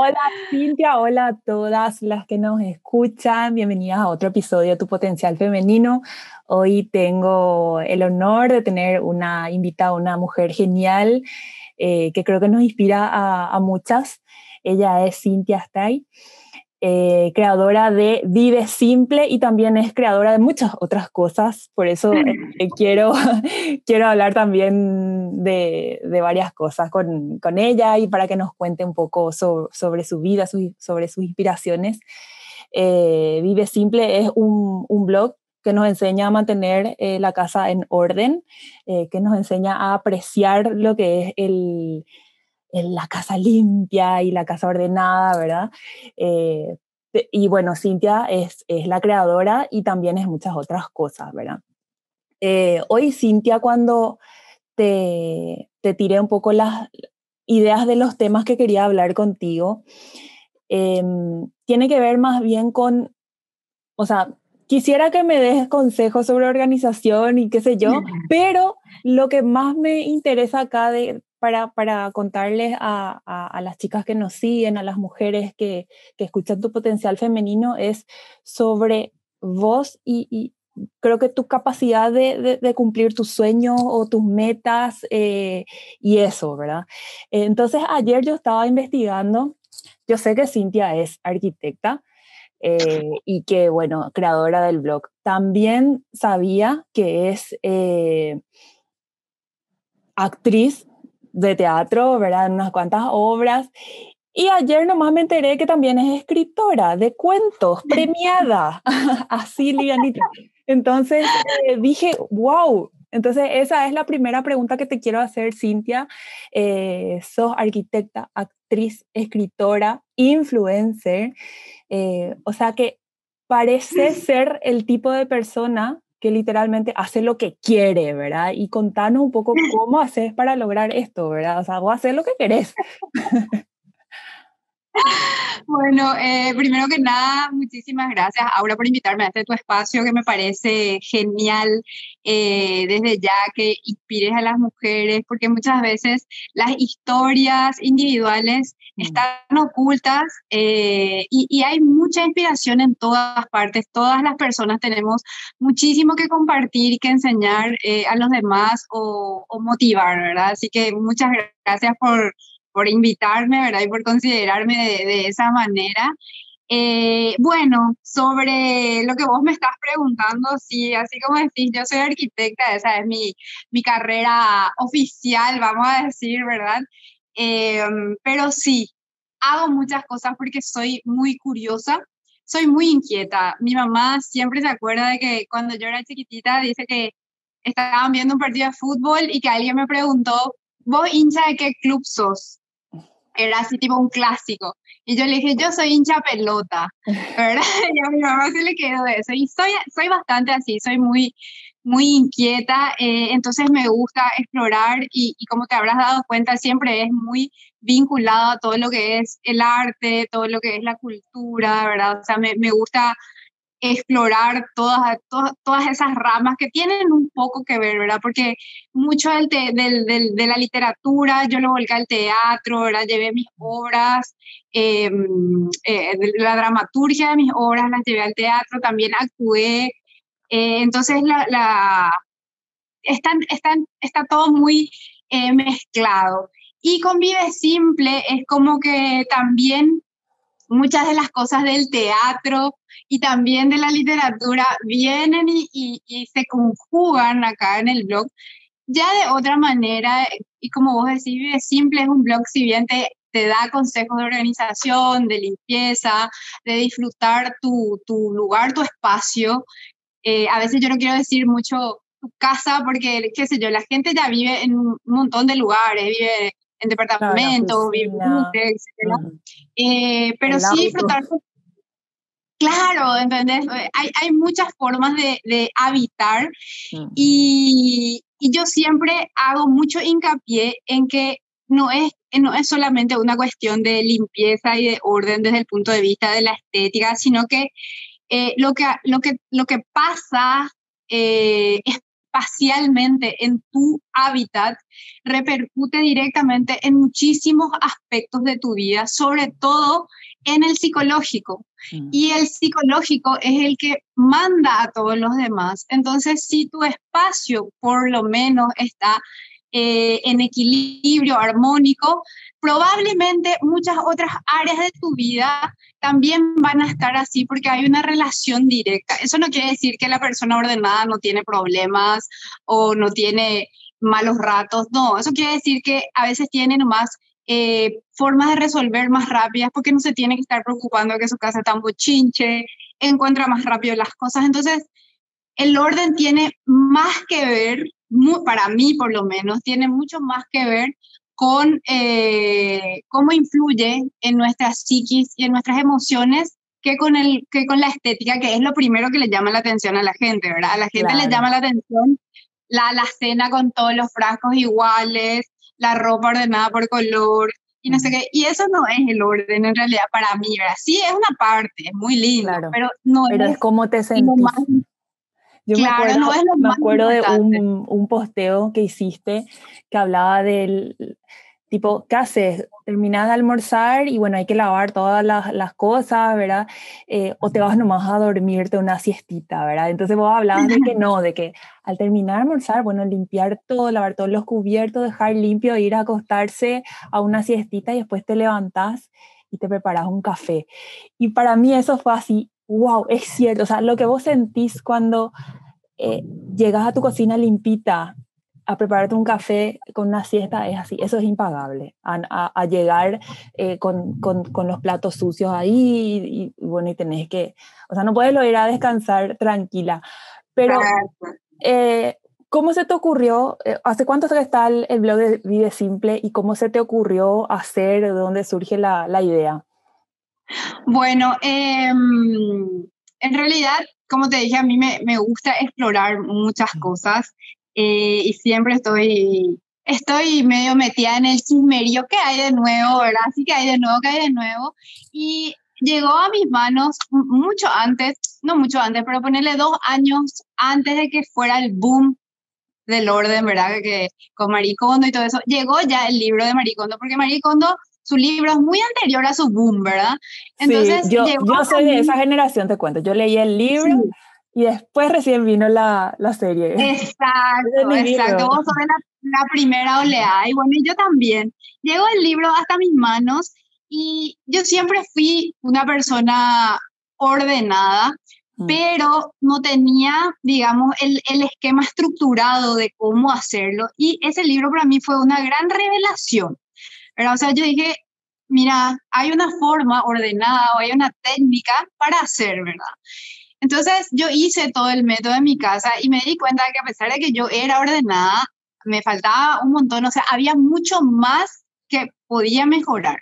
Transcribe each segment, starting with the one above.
Hola Cintia, hola a todas las que nos escuchan. Bienvenidas a otro episodio de Tu Potencial Femenino. Hoy tengo el honor de tener una invitada, una mujer genial eh, que creo que nos inspira a, a muchas. Ella es Cintia Stay. Eh, creadora de Vive Simple y también es creadora de muchas otras cosas. Por eso eh, quiero, quiero hablar también de, de varias cosas con, con, ella y para que nos cuente un poco sobre su vida, sobre sus inspiraciones. Eh, Vive Simple es un, un, blog que nos enseña a mantener la casa en orden, que nos enseña a apreciar lo que es el, la casa limpia y la casa ordenada, ¿verdad? Eh, y bueno, Cintia es, es, la creadora y también es muchas otras cosas, ¿verdad? Eh, hoy, Cintia, cuando te, te, tiré un poco las ideas de los temas que quería hablar contigo, eh, tiene que ver más bien con, o sea, quisiera que me des consejos sobre organización y qué sé yo, pero lo que más me interesa acá de, para, para contarles a, a, las chicas que nos siguen, a las mujeres que, que escuchan tu potencial femenino, es sobre vos y, y creo que tu capacidad de, de, cumplir tus sueños o tus metas eh, y eso, ¿verdad? Entonces, ayer yo estaba investigando, yo sé que Cintia es arquitecta. Eh, y que, bueno, creadora del blog. También sabía que es eh, actriz de teatro, ¿verdad? En unas cuantas obras. Y ayer nomás me enteré que también es escritora de cuentos, premiada, así lianita. Entonces eh, dije, wow. Entonces esa es la primera pregunta que te quiero hacer, Cintia. Eh, sos arquitecta, actriz, escritora, influencer. Eh, o sea que parece ser el tipo de persona que literalmente hace lo que quiere, ¿verdad? Y contanos un poco cómo haces para lograr esto, ¿verdad? O sea, vos hacer lo que querés. Bueno, eh, primero que nada, muchísimas gracias, Aura, por invitarme a este tu espacio que me parece genial eh, desde ya que inspires a las mujeres, porque muchas veces las historias individuales mm. están ocultas eh, y, y, hay mucha inspiración en todas partes. Todas las personas tenemos muchísimo que compartir y que enseñar a los demás o, o motivar, ¿verdad? Así que muchas gracias por por invitarme, ¿verdad? Y por considerarme de, de esa manera. Eh, bueno, sobre lo que vos me estás preguntando, sí, así como decís, yo soy arquitecta, esa es mi, mi carrera oficial, vamos a decir, ¿verdad? Eh, pero sí, hago muchas cosas porque soy muy curiosa, soy muy inquieta. Mi mamá siempre se acuerda de que cuando yo era chiquitita, dice que estaban viendo un partido de fútbol y que alguien me preguntó, ¿vos hincha de qué club sos? era así tipo un clásico. Y yo le dije, yo soy hincha pelota, ¿verdad? Y a mi mamá se le quedó eso. Y soy, soy bastante así, soy muy, muy inquieta, eh, entonces me gusta explorar y, y, como te habrás dado cuenta, siempre es muy vinculado a todo lo que es el arte, todo lo que es la cultura, ¿verdad? O sea, me, me gusta explorar todas, todas, todas, esas ramas que tienen un poco que ver, ¿verdad? Porque mucho del, del, del, de la literatura yo lo volqué al teatro, ¿verdad? Llevé mis obras, eh, eh, la dramaturgia de mis obras las llevé al teatro, también actué. Eh, entonces, la, la, están, están, está todo muy eh, mezclado. Y con Vive Simple es como que también muchas de las cosas del teatro y también de la literatura vienen y, se conjugan acá en el blog ya de otra manera, y como vos decís, es simple, es un blog, si bien te, te da consejos de organización, de limpieza, de disfrutar tu, tu lugar, tu espacio. Eh, a veces yo no quiero decir mucho tu casa, porque, qué sé yo, la gente ya vive en un montón de lugares, vive en departamentos, vive en etc. Eh, pero sí disfrutar. Claro, ¿entendés? Hay, hay muchas formas de, de habitar mm. y, y yo siempre hago mucho hincapié en que no es, no es solamente una cuestión de limpieza y de orden desde el punto de vista de la estética, sino que eh, lo, que, lo, que, lo que pasa eh, espacialmente en tu hábitat repercute directamente en muchísimos aspectos de tu vida, sobre todo en el psicológico. Mm. Y el psicológico es el que manda a todos los demás. Entonces, si tu espacio por lo menos está eh, en equilibrio armónico, probablemente muchas otras áreas de tu vida también van a estar así porque hay una relación directa. Eso no quiere decir que la persona ordenada no tiene problemas o no tiene malos ratos, no, eso quiere decir que a veces tiene nomás eh, formas de resolver más rápidas porque no se tiene que estar preocupando que su casa está bochinche, encuentra más rápido las cosas. Entonces, el orden tiene más que ver para mí por lo menos, tiene mucho más que ver con eh, cómo influye en nuestra psiquis y en nuestras emociones que con, el, que con la estética, que es lo primero que le llama la atención a la gente, ¿verdad? A la gente le llama la atención la, la cena con todos los frascos iguales, la ropa ordenada por color, y no sé qué. Y eso no es el orden en realidad para mí, ¿verdad? Sí, es una parte, es muy lindo, pero no pero es, como te sentís. Yo me acuerdo, de un, un, posteo que hiciste que hablaba del tipo, ¿qué haces? Terminas de almorzar y bueno, hay que lavar todas las, las cosas, ¿verdad? Eh, o te vas nomás a dormirte una siestita, ¿verdad? Entonces vos hablabas de que no, de que al terminar de almorzar, bueno, limpiar todo, lavar todos los cubiertos, dejar limpio, ir a acostarse a una siestita y después te levantás y te preparas un café. Y para mí eso fue así, wow, es cierto, o sea, lo que vos sentís cuando eh, llegas a tu cocina limpita a prepararte un café con una siesta, es así, eso es impagable, a, llegar eh, con, con, con, los platos sucios ahí y, bueno, y tenés que, o sea, no puedes ir a descansar tranquila, pero... Eh, ¿Cómo se te ocurrió, hace cuánto está el, el, blog de Vive Simple y cómo se te ocurrió hacer, de dónde surge la, la idea? Bueno, em, en realidad, como te dije, a mí me, me gusta explorar muchas cosas eh, y siempre estoy, estoy medio metida en el chismerío que hay de nuevo, ¿verdad? Así que hay de nuevo, que hay de nuevo. Y llegó a mis manos mucho antes, no mucho antes, pero ponerle dos años antes de que fuera el boom del orden, ¿verdad? Que con Maricondo y todo eso, llegó ya el libro de Maricondo, porque Maricondo su libro es muy anterior a su boom, ¿verdad? Entonces, sí, yo, yo soy de esa generación, te cuento. Yo leí el libro y después recién vino la, la serie. Exacto, exacto. Vos sos la, la, primera oleada. Y bueno, yo también. Llegó el libro hasta mis manos y yo siempre fui una persona ordenada, mm. pero no tenía, digamos, el, el, esquema estructurado de cómo hacerlo. Y ese libro para mí fue una gran revelación. Pero, o sea, yo dije, mira, hay una forma ordenada o hay una técnica para hacer, ¿verdad? Entonces yo hice todo el método en mi casa y me di cuenta que a pesar de que yo era ordenada, me faltaba un montón, o sea, había mucho más que podía mejorar.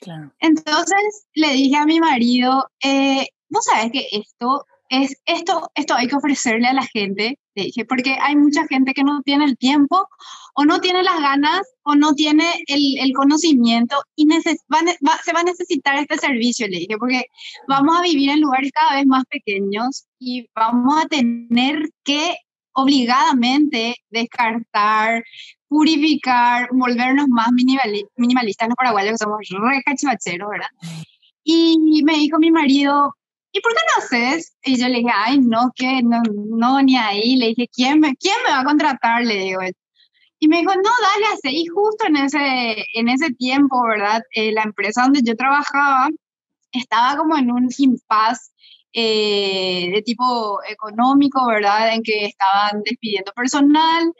Claro. Entonces le dije a mi marido, eh, ¿no sabes que esto es esto, esto hay que ofrecerle a la gente, le dije, porque hay mucha gente que no tiene el tiempo o no tiene las ganas o no tiene el, el conocimiento y se va a necesitar este servicio, le dije, porque vamos a vivir en lugares cada vez más pequeños y vamos a tener que obligadamente descartar, purificar, volvernos más minimalistas los paraguayos que somos re cachivacheros, ¿verdad? Y me dijo mi marido, ¿y por qué no haces? Y yo le dije, ay, no, que no, no, ni ahí. Le dije, ¿quién me, quién me va a contratar? Le digo. Y me dijo, no, dale, hace. Y justo en ese, en ese tiempo, ¿verdad? Eh, la empresa donde yo trabajaba estaba como en un impasse eh, de tipo económico, ¿verdad? En que estaban despidiendo personal.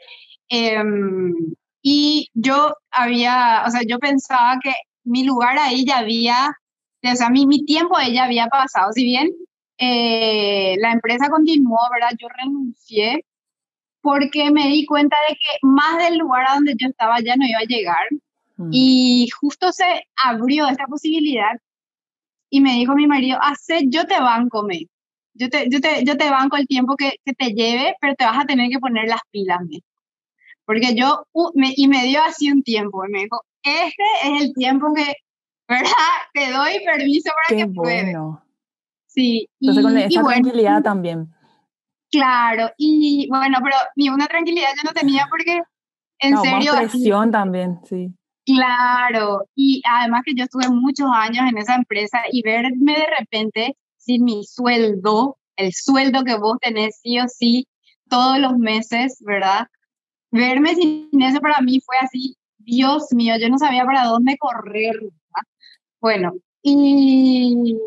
Em, y yo había, o sea, yo pensaba que mi lugar ahí ya había o sea, mi, mi tiempo ella había pasado, si bien eh, la empresa continuó, ¿verdad? Yo renuncié porque me di cuenta de que más del lugar a donde yo estaba ya no iba a llegar. Mm. Y justo se abrió esta posibilidad y me dijo mi marido, hace, yo te banco, me. Yo te, yo, te, yo te banco el tiempo que, que te lleve, pero te vas a tener que poner las pilas, me. Porque yo, uh, me, y me dio así un tiempo, y me dijo, este es el tiempo que, ¿verdad? Te doy permiso para Qué que bueno. Sí, Entonces con y- esa y bueno, tranquilidad también. Claro, y bueno, pero ni una tranquilidad yo no tenía porque, en No, serio, más presión también, sí. claro, y además que yo estuve muchos años en esa empresa y verme de repente sin mi sueldo, el sueldo que vos tenés sí o sí todos los meses, ¿verdad? Verme sin eso para mí fue así, Dios mío, yo no sabía para dónde correr. Bueno, y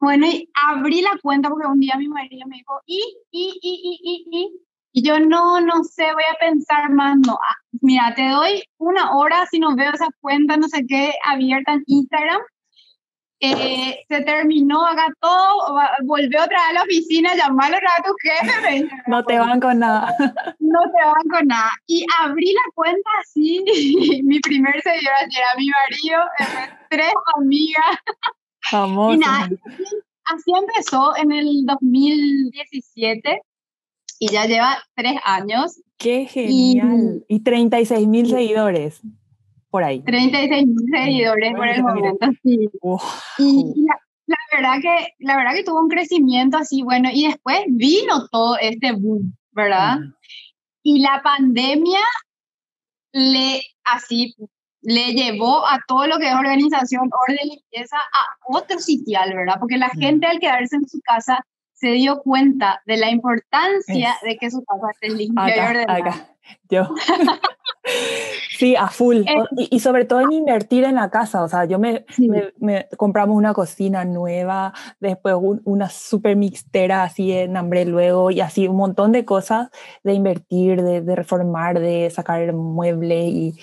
bueno, y abrí la cuenta porque un día mi marido me dijo, y, y, y, y, y, y, y yo no, no sé, voy a pensar más, no, ah, mira, te doy una hora si no veo esa cuenta, no sé qué, abierta en Instagram. Eh, se terminó acá todo, volvió otra vez a la oficina, vez a tu jefe, No te van con nada. no te van con nada. Y abrí la cuenta así, mi primer seguidor era mi marido, después tres amigas, y nada, así empezó en el 2017 y ya lleva tres años, Qué genial. Y 36 mil seguidores por ahí. 36 mil seguidores por el momento, sí. Wow. Y, y la, la verdad que, la verdad que tuvo un crecimiento así, bueno, y después vino todo este boom, ¿verdad? Y la pandemia le, así, le llevó a todo lo que es organización, orden, limpieza, a otro sitial, ¿verdad? Porque la Mm. gente al quedarse en su casa se dio cuenta de la importancia Es- de que su casa esté limpia y Acá, ordenada. acá. Yo. Sí, a full. Eh. Y, y sobre todo en invertir en la casa. O sea, yo me, Sí. me- me- compramos una cocina nueva, después un- una super mixtera así en hambre luego y así un montón de cosas de invertir, de, de reformar, de sacar muebles y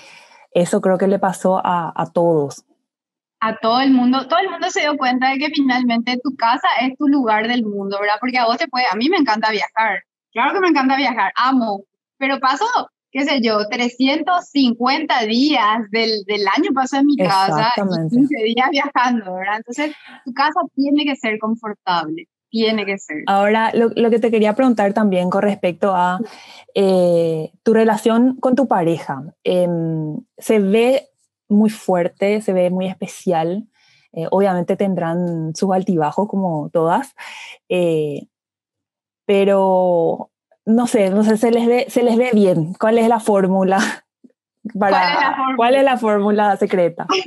eso creo que le pasó a, a todos. a todo el mundo, todo el mundo se dio cuenta de que finalmente tu casa es tu lugar del mundo, ¿verdad? Porque a vos te puede, a mí me encanta viajar, claro que me encanta viajar, amo, pero paso, qué sé yo, 350 días del, del año paso en mi casa y Exactamente. 15 días viajando, ¿verdad? Entonces, tu casa tiene que ser confortable, tiene que ser. Ahora, lo, lo que te quería preguntar también con respecto a eh, tu relación con tu pareja. Em, se ve muy fuerte, se ve muy especial. eh, obviamente tendrán sus altibajos como todas, eh, pero no sé, no sé, se les ve, se les ve bien. ¿Cuál es la fórmula? Para, ¿Cuál es la fórmula? ¿Cuál es la fórmula secreta?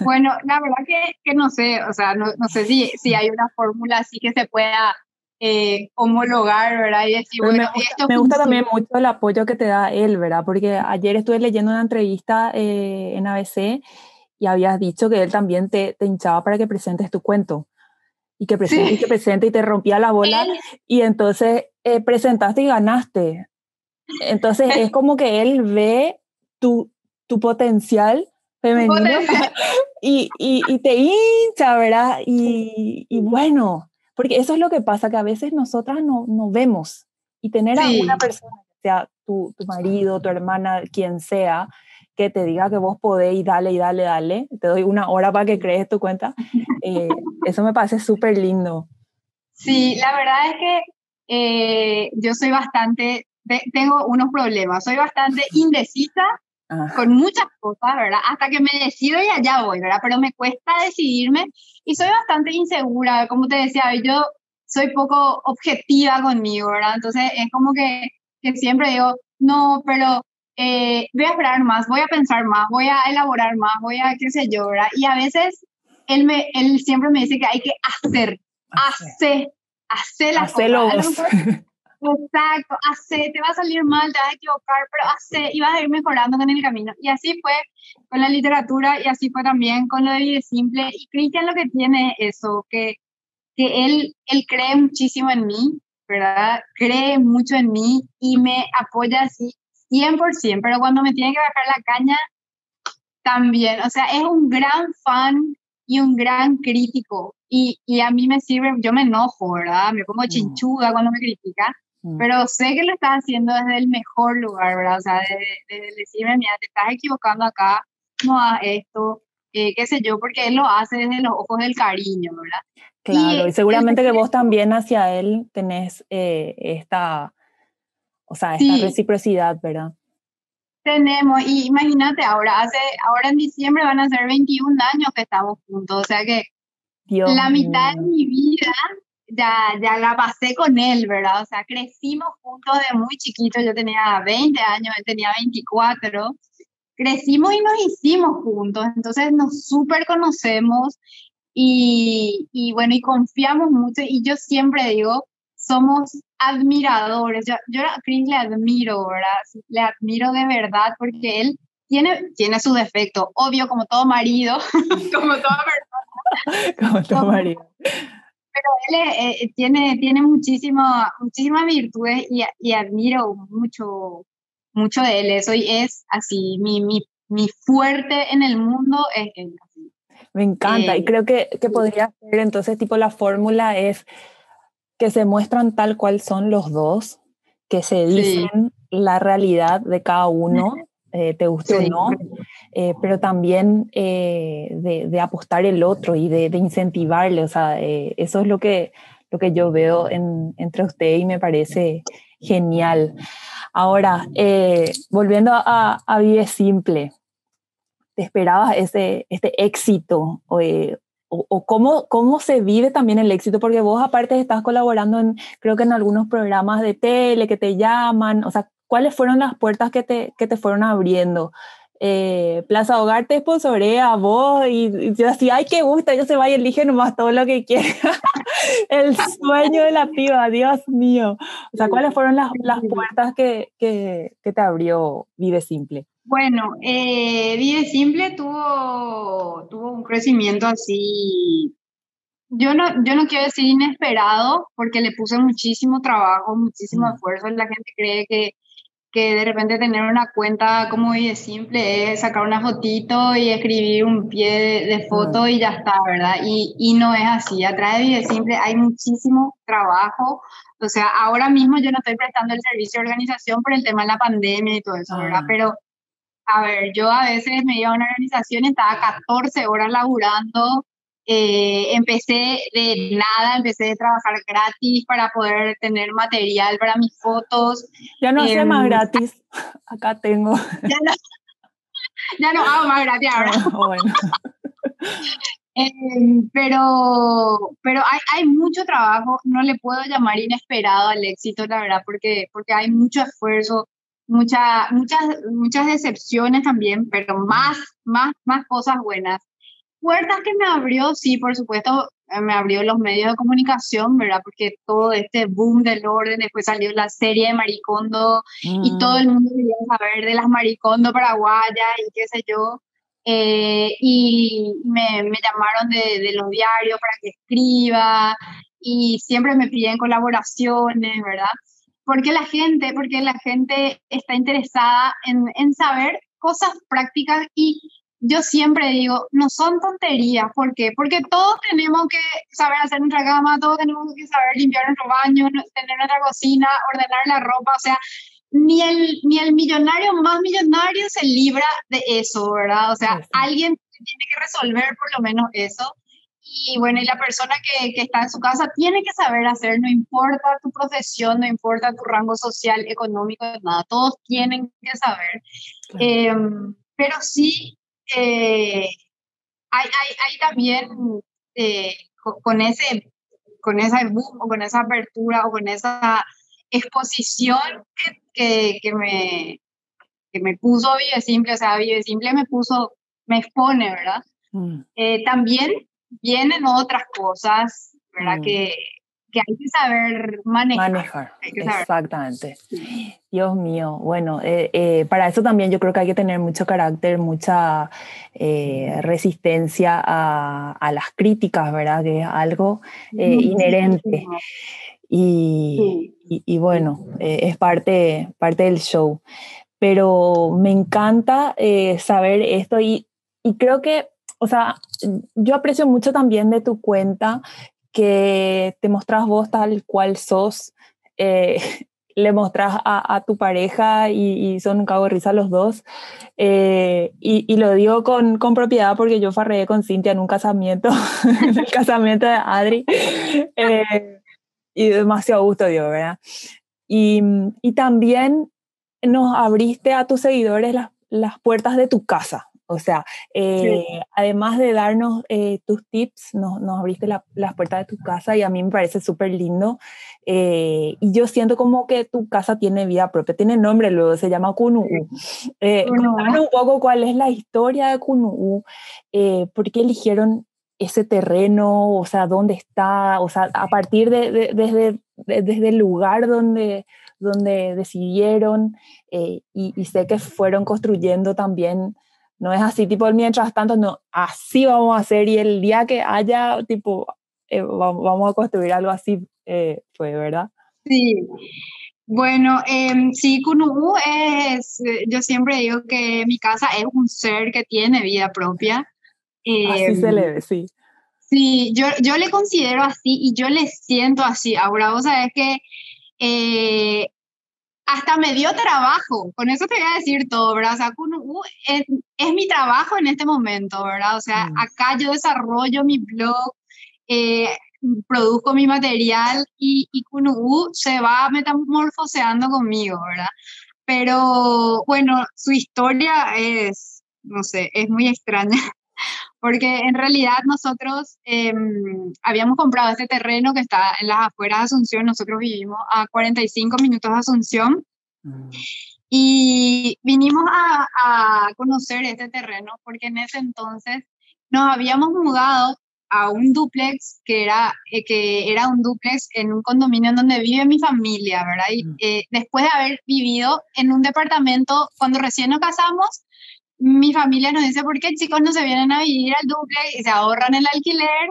Bueno, la verdad que, que no sé, o sea, no, no sé si, si hay una fórmula así que se pueda eh, homologar, ¿verdad? Y decir, Pero bueno, me, esto me gusta también mucho el apoyo que te da él, ¿verdad? Porque ayer estuve leyendo una entrevista eh, en ABC y habías dicho que él también te, te hinchaba para que presentes tu cuento. Y que presente, Sí. y que presente, y te rompía la bola. Él- Y entonces eh, presentaste y ganaste. Entonces es como que él ve tu, tu potencial femenino potencial. y, y, y te hincha, ¿verdad? Y, y bueno, porque eso es lo que pasa, que a veces nosotras no, no vemos. Y tener a una persona, sea tu, tu marido, tu hermana, quien sea, que te diga que vos podés y dale y dale, dale, te doy una hora para que crees tu cuenta, eh, eso me parece súper lindo. Sí, la verdad es que eh, yo soy bastante, te- tengo unos problemas, soy bastante indecisa Ah, con muchas cosas, ¿verdad? Hasta que me decido y allá voy, ¿verdad? Pero me cuesta decidirme y soy bastante insegura, como te decía, yo soy poco objetiva conmigo, ¿verdad? Entonces es como que, que siempre digo, no, pero eh, voy a esperar más, voy a pensar más, voy a elaborar más, voy a qué sé yo, ¿verdad? Y a veces él, me, él siempre me dice que hay que hacer, hacer, hacer las Hacelo cosas. Exacto, hace, te va a salir mal, te vas a equivocar, pero hace, y vas a ir mejorando con el camino. Y así fue con la literatura y así fue también con lo de Vive Simple. Y Cristian lo que tiene es eso, que, que él, él cree muchísimo en mí, ¿verdad? Cree mucho en mí y me apoya así 100%, pero cuando me tiene que bajar la caña, también. O sea, es un gran fan y un gran crítico. Y, y a mí me sirve, yo me enojo, ¿verdad? Me pongo chinchuda cuando me critica, Mm. Pero sé que lo estás haciendo desde el mejor lugar, ¿verdad? O sea, desde, decirme, mira, te estás equivocando acá, no hagas esto, eh, qué sé yo, porque él lo hace desde los ojos del cariño, ¿verdad? Claro, y, seguramente que vos también hacia él tenés eh, esta, o sea, esta reciprocidad, ¿verdad? Tenemos, y imagínate, ahora, hace, ahora en diciembre van a ser 21 años que estamos juntos, o sea que la mitad de mi vida ya, ya la pasé con él, ¿verdad? O sea, crecimos juntos de muy chiquito, yo tenía 20 años, él tenía 24, crecimos y nos hicimos juntos, entonces nos súper conocemos y, y, bueno, y confiamos mucho y yo siempre digo, somos admiradores, yo, yo a Chris le admiro, ¿verdad? Le admiro de verdad porque él tiene, tiene su defecto, obvio, como todo marido, como toda persona. como todo marido pero él eh, eh, tiene, tiene muchísimas virtudes y, y, admiro mucho, mucho de él. Eso y es así, mi, mi, mi fuerte en el mundo es él. Me encanta y eh, creo que, que podría ser entonces tipo la fórmula es que se muestran tal cual son los dos, que se dicen la realidad de cada uno, te guste o no, eh, pero también eh, de, apostar el otro y de, incentivarle. O sea, eh, eso es lo que, lo que yo veo entre usted y me parece genial. Ahora, volviendo a, a, Vive Simple, ¿te esperabas ese, este éxito? O, o, cómo, cómo se vive también el éxito, porque vos aparte estás colaborando en, creo que en algunos programas de tele que te llaman, o sea, ¿cuáles fueron las puertas que te, que te fueron abriendo? eh, Plaza Hogar te sponsorea a vos y, yo así, ay, qué gusto, yo se va y elige nomás todo lo que quiera. el sueño de la piba, Dios mío. O sea, ¿cuáles fueron las, las puertas que, que, que, te abrió Vive Simple? Bueno, eh, Vive Simple tuvo, tuvo un crecimiento así yo no, yo no quiero decir inesperado, porque le puse muchísimo trabajo, muchísimo mm. esfuerzo. La gente cree que que de repente tener una cuenta como de simple es sacar una fotito y escribir un pie de, foto y ya está, ¿verdad? Y, y no es así. Atrás de Vive Simple hay muchísimo trabajo. O sea, ahora mismo yo no estoy prestando el servicio de organización por el tema de la pandemia y todo eso, ¿verdad? Ah. Pero, a ver, yo a veces me iba a una organización y estaba 14 horas laburando eh, empecé de nada, empecé a trabajar gratis para poder tener material para mis fotos. Ya no eh, más gratis, acá tengo. Ya no, ya no hago más gratis ahora. Em, pero pero hay, hay, mucho trabajo, no le puedo llamar inesperado al éxito, la verdad, porque, porque hay mucho esfuerzo, mucha, muchas, muchas decepciones también, pero más, más, más cosas buenas puertas que me abrió, sí, por supuesto, eh, me abrió los medios de comunicación, ¿verdad? Porque todo este boom del orden, después salió la serie de Maricondo y todo el mundo quería saber de las Maricondo paraguayas y qué sé yo. Eh, y me, me llamaron de, de, los diarios para que escriba y siempre me piden colaboraciones, ¿verdad? Porque la gente, porque la gente está interesada en, en saber cosas prácticas y yo siempre digo, no son tonterías. ¿Por qué? Porque todos tenemos que saber hacer nuestra cama, todos tenemos que saber limpiar nuestro baño, tener nuestra cocina, ordenar la ropa. O sea, ni el, ni el millonario más millonario se libra de eso, ¿verdad? O sea, alguien tiene que resolver por lo menos eso. Y bueno, y la persona que, que, está en su casa tiene que saber hacer, no importa tu profesión, no importa tu rango social, económico, nada, todos tienen que saber. Em, pero sí, eh, hay, hay, hay, también eh, con, ese con esa boom, o con esa apertura o con esa exposición que, que, me, que me puso Vive Simple, o sea, Vive Simple me puso, me expone, ¿verdad? Mm. Eh, también vienen otras cosas, ¿verdad? Mm. Que, que hay que saber manejar. exactamente. Dios mío, bueno, eh, eh, para eso también yo creo que hay que tener mucho carácter, mucha eh, resistencia a, a, las críticas, ¿verdad? Que es algo inherente. Y, y, bueno, es parte, parte del show. Pero me encanta saber esto y, y creo que, o sea, yo aprecio mucho también de tu cuenta que te mostrás vos tal cual sos, eh, le mostras a, tu pareja y, son un cago de risa los dos. Eh, y, lo digo con, con, propiedad porque yo farreé con Cintia en un casamiento, en el casamiento de Adri. Eh, y demasiado gusto dio, ¿verdad? Y, y, también nos abriste a tus seguidores las, las puertas de tu casa. O sea, eh, además de darnos eh, tus tips, nos, nos abriste las puertas de tu casa y a mí me parece súper lindo. Eh, y yo siento como que tu casa tiene vida propia, tiene nombre luego, se llama Kunu'u. Eh, un poco cuál es la historia de Kunu'u, por qué eligieron ese terreno, o sea, dónde está, o sea, a partir de, desde, desde el lugar donde, donde decidieron y, y, sé que fueron construyendo también no es así, tipo, mientras tanto, no, así vamos a hacer y el día que haya, tipo, eh, vamos a construir algo así, eh, fue, ¿verdad? Sí. Bueno, eh, sí, Kunubu es, yo siempre digo que mi casa es un ser que tiene vida propia. así se le ve, sí. Sí, yo, yo le considero así y yo le siento así. Ahora, vos sabés que hasta me dio trabajo, con eso te voy a decir todo, ¿verdad? O sea, es, es, mi trabajo en este momento, ¿verdad? O sea, mm. acá yo desarrollo mi blog, eh, produzco mi material y, y se va metamorfoseando conmigo, ¿verdad? Pero bueno, su historia es, no sé, es muy extraña porque en realidad nosotros em, habíamos comprado este terreno que está en las afueras de Asunción, nosotros vivimos a 45 minutos de Asunción mm. y vinimos a, a, conocer este terreno porque en ese entonces nos habíamos mudado a un duplex que era, eh, que era un duplex en un condominio en donde vive mi familia, ¿verdad? Y mm. eh, después de haber vivido en un departamento, cuando recién nos casamos, mi familia nos dice, ¿por qué chicos no se vienen a vivir al duple y se ahorran el alquiler?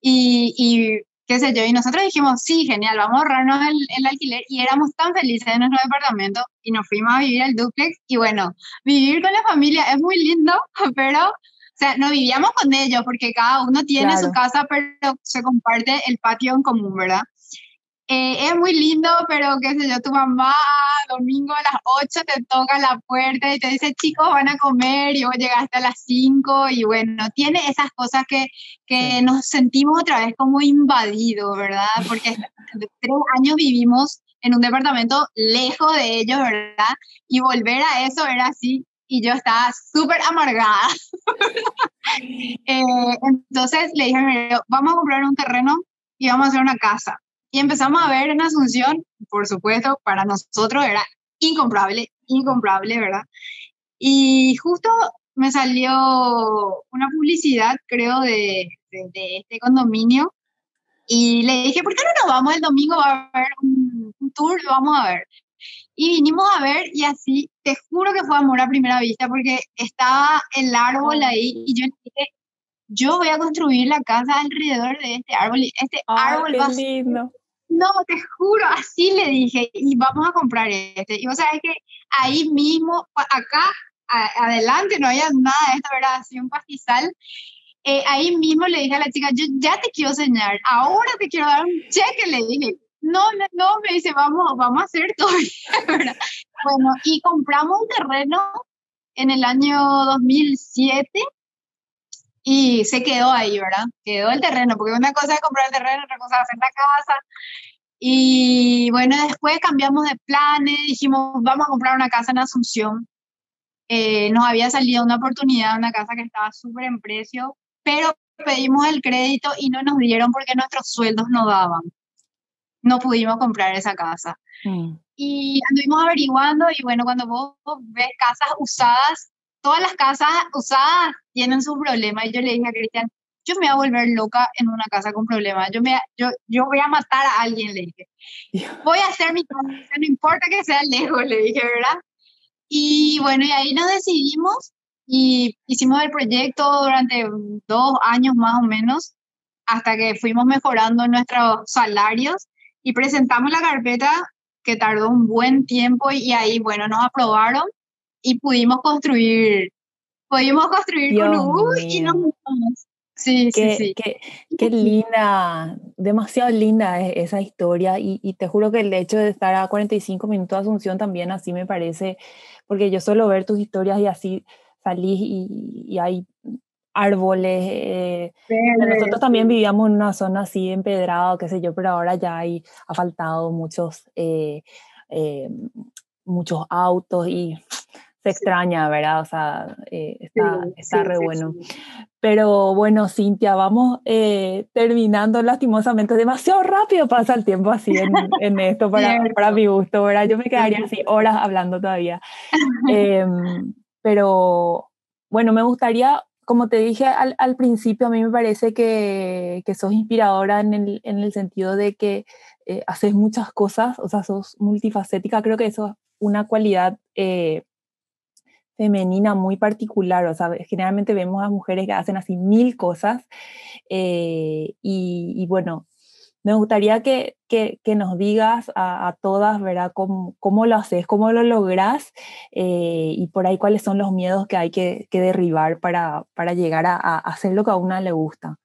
Y, y qué sé yo, y nosotros dijimos, sí, genial, vamos a ahorrarnos el, el, alquiler y éramos tan felices en nuestro departamento y nos fuimos a vivir al duplex y bueno, vivir con la familia es muy lindo, pero, o sea, no vivíamos con ellos porque cada uno tiene su casa, pero se comparte el patio en común, ¿verdad? Eh, es muy lindo, pero qué sé yo, tu mamá domingo a las 8 te toca la puerta y te dice, chicos, van a comer y vos llegaste a las 5 y bueno, tiene esas cosas que, que nos sentimos otra vez como invadidos, ¿verdad? Porque tres años vivimos en un departamento lejos de ellos, ¿verdad? Y volver a eso era así y yo estaba súper amargada. Eh, entonces le dije, vamos a comprar un terreno y vamos a hacer una casa. Y empezamos a ver en Asunción, por supuesto, para nosotros era incomparable, incomparable, ¿verdad? Y justo me salió una publicidad, creo, de, de, este condominio y le dije, ¿por qué no nos vamos el domingo a ver un, un tour? Vamos a ver. Y vinimos a ver y así, te juro que fue amor a primera vista porque estaba el árbol ahí y yo dije, yo voy a construir la casa alrededor de este árbol y este árbol va a ser no, te juro, así le dije, y vamos a comprar este. Y vos sabés que ahí mismo, acá, adelante, no había nada de esto, era así un pastizal. Eh, ahí mismo le dije a la chica, yo ya te quiero enseñar, ahora te quiero dar un cheque, le dije. No, no, no, me dice, vamos, vamos a hacer todo. bueno, y compramos un terreno en el año 2007 y se quedó ahí, ¿verdad? Quedó el terreno, porque una cosa es comprar el terreno, otra cosa es hacer la casa. Y bueno, después cambiamos de planes, dijimos, vamos a comprar una casa en Asunción. Eh, nos había salido una oportunidad, una casa que estaba súper en precio, pero pedimos el crédito y no nos dieron porque nuestros sueldos no daban. No pudimos comprar esa casa. Mm. Y anduvimos averiguando y bueno, cuando vos ves casas usadas, todas las casas usadas tienen su problema. Y yo le dije a Cristian, yo me voy a volver loca en una casa con problemas. Yo, me, yo, yo voy a matar a alguien, le dije. Voy a hacer mi casa, no importa que sea lejos, le dije, ¿verdad? Y bueno, y ahí nos decidimos y hicimos el proyecto durante dos años más o menos, hasta que fuimos mejorando nuestros salarios y presentamos la carpeta que tardó un buen tiempo y ahí, bueno, nos aprobaron y pudimos construir, pudimos construir con Ubu y nos mudamos. Sí, qué, sí, sí. Qué, linda, demasiado linda es esa historia y, y, te juro que el hecho de estar a 45 minutos de Asunción también así me parece, porque yo suelo ver tus historias y así salís y, y hay árboles. Eh, nosotros también vivíamos en una zona así empedrada, qué sé yo, pero ahora ya hay asfaltado muchos, eh, eh, muchos autos y se extraña, ¿verdad? O sea, eh, está, está re bueno. Pero bueno, Cintia, vamos eh, terminando lastimosamente. Demasiado rápido pasa el tiempo así en, en esto para, para, mi gusto, ¿verdad? Yo me quedaría así horas hablando todavía. Em, pero bueno, me gustaría, como te dije al, al, principio, a mí me parece que, que sos inspiradora en el, en el sentido de que eh, haces muchas cosas, o sea, sos multifacética. Creo que eso es una cualidad eh, femenina muy particular, o sea, generalmente vemos a mujeres que hacen así mil cosas eh, y, bueno, me gustaría que, que, nos digas a, a, todas, ¿verdad?, cómo, cómo lo haces, cómo lo logras eh, y por ahí cuáles son los miedos que hay que, que derribar para, para llegar a, hacer lo que a una le gusta.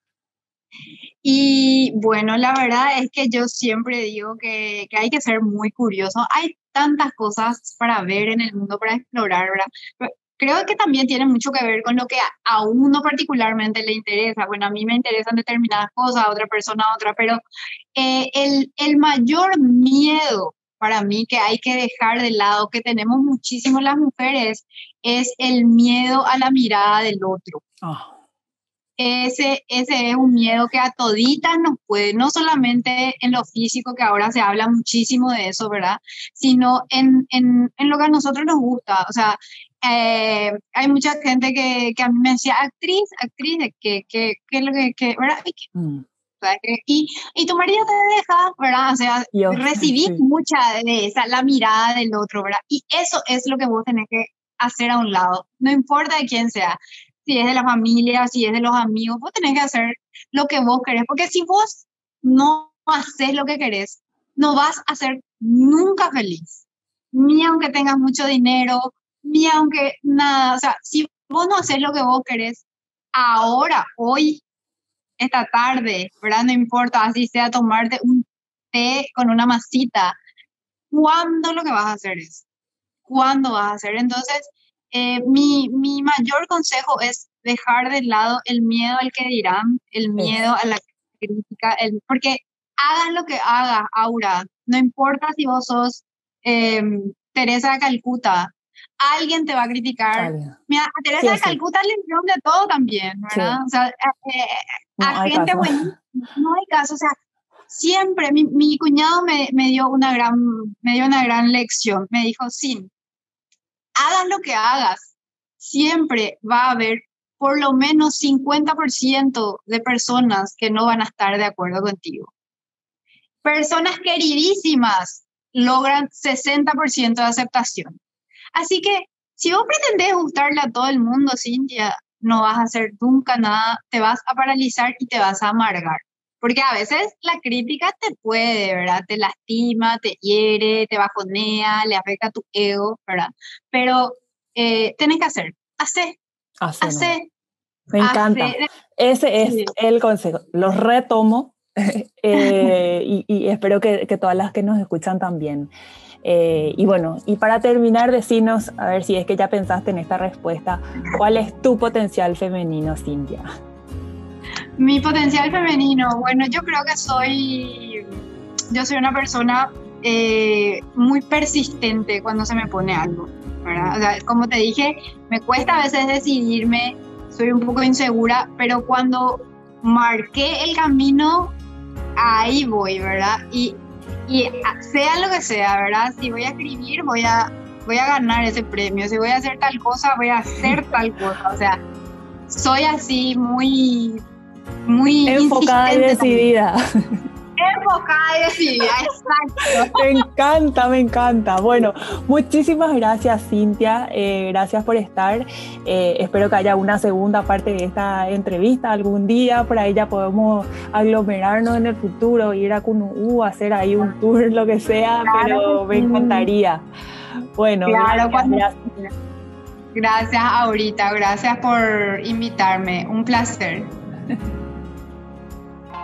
Y bueno, la verdad es que yo siempre digo que, que hay que ser muy curioso. Hay tantas cosas para ver en el mundo, para explorar, ¿verdad? Creo que también tiene mucho que ver con lo que a uno particularmente le interesa. Bueno, a mí me interesan determinadas cosas, a otra persona a otra, pero eh, el, el mayor miedo para mí que hay que dejar de lado, que tenemos muchísimo las mujeres, es el miedo a la mirada del otro. Oh ese, ese es un miedo que a toditas nos puede, no solamente en lo físico, que ahora se habla muchísimo de eso, ¿verdad? Sino en, en, en lo que a nosotros nos gusta. O sea, eh, hay mucha gente que, que, a mí me decía, actriz, actriz, que, que, que lo que, que ¿verdad? Y, mm. y, y, tu marido te deja, ¿verdad? O sea, Yo, recibí sí. mucha de esa, la mirada del otro, ¿verdad? Y eso es lo que vos tenés que hacer a un lado, no importa de quién sea si es de la familia, si es de los amigos, vos tenés que hacer lo que vos querés, porque si vos no haces lo que querés, no vas a ser nunca feliz, ni aunque tengas mucho dinero, ni aunque nada, o sea, si vos no haces lo que vos querés, ahora, hoy, esta tarde, ¿verdad? No importa, así sea tomarte un té con una masita, ¿cuándo lo que vas a hacer es? ¿Cuándo vas a hacer? Entonces, eh, mi, mi mayor consejo es dejar de lado el miedo al que dirán, el miedo a la crítica, el, porque hagas lo que hagas, Aura, no importa si vos sos eh, Teresa de Calcuta, alguien te va a criticar. Mira, a Teresa sí, de Calcuta sí. le hicieron de todo también, ¿verdad? O sea, eh, no a gente buena, no hay caso, o sea, siempre, mi, mi cuñado me, me, dio una gran, me dio una gran lección, me dijo, sí, hagas lo que hagas, siempre va a haber por lo menos 50% de personas que no van a estar de acuerdo contigo. Personas queridísimas logran 60% de aceptación. Así que si vos pretendés gustarle a todo el mundo, Cintia, no vas a hacer nunca nada, te vas a paralizar y te vas a amargar. Porque a veces la crítica te puede, ¿verdad? Te lastima, te hiere, te bajonea, le afecta a tu ego, ¿verdad? Pero eh, tienes que hacer, hacer, hacer. Me encanta. Hacer. Ese es sí. el consejo. Los retomo eh, y, y, espero que, que, todas las que nos escuchan también. Eh, y bueno, y para terminar, decinos, a ver si es que ya pensaste en esta respuesta, ¿cuál es tu potencial femenino, Cintia? Mi potencial femenino, bueno, yo creo que soy, yo soy una persona eh, muy persistente cuando se me pone algo, ¿verdad? O sea, como te dije, me cuesta a veces decidirme, soy un poco insegura, pero cuando marqué el camino, ahí voy, ¿verdad? Y, y sea lo que sea, ¿verdad? Si voy a escribir, voy a, voy a ganar ese premio, si voy a hacer tal cosa, voy a hacer tal cosa, o sea, soy así muy muy enfocada y decidida. Enfocada y decidida, exacto. Me encanta, me encanta. Bueno, muchísimas gracias Cintia, eh, gracias por estar. Eh, espero que haya una segunda parte de esta entrevista algún día, por ahí ya podemos aglomerarnos en el futuro, ir a Cunú, hacer ahí un tour, lo que sea, claro pero me encantaría. Bueno, claro, gracias. Gracias ahorita, gracias por invitarme, un placer.